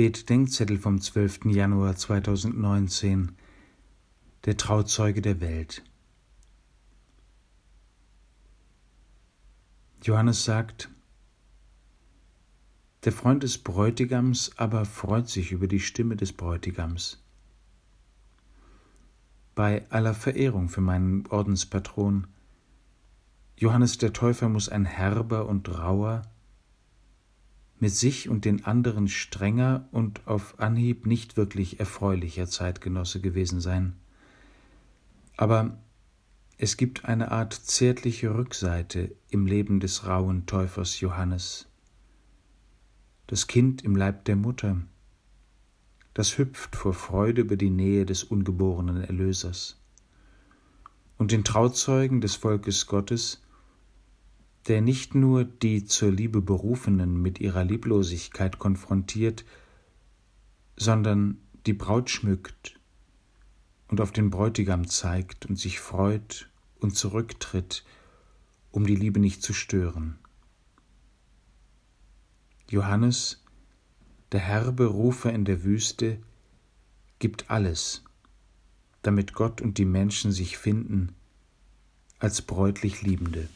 Betdenkzettel vom 12. Januar 2019 Der Trauzeuge der Welt Johannes sagt, der Freund des Bräutigams aber freut sich über die Stimme des Bräutigams. Bei aller Verehrung für meinen Ordenspatron, Johannes der Täufer muss ein herber und rauer, mit sich und den anderen strenger und auf Anhieb nicht wirklich erfreulicher Zeitgenosse gewesen sein. Aber es gibt eine Art zärtliche Rückseite im Leben des rauen Täufers Johannes. Das Kind im Leib der Mutter, das hüpft vor Freude über die Nähe des ungeborenen Erlösers. Und den Trauzeugen des Volkes Gottes, der nicht nur die zur Liebe Berufenen mit ihrer Lieblosigkeit konfrontiert, sondern die Braut schmückt und auf den Bräutigam zeigt und sich freut und zurücktritt, um die Liebe nicht zu stören. Johannes, der herbe Rufer in der Wüste, gibt alles, damit Gott und die Menschen sich finden als bräutlich Liebende.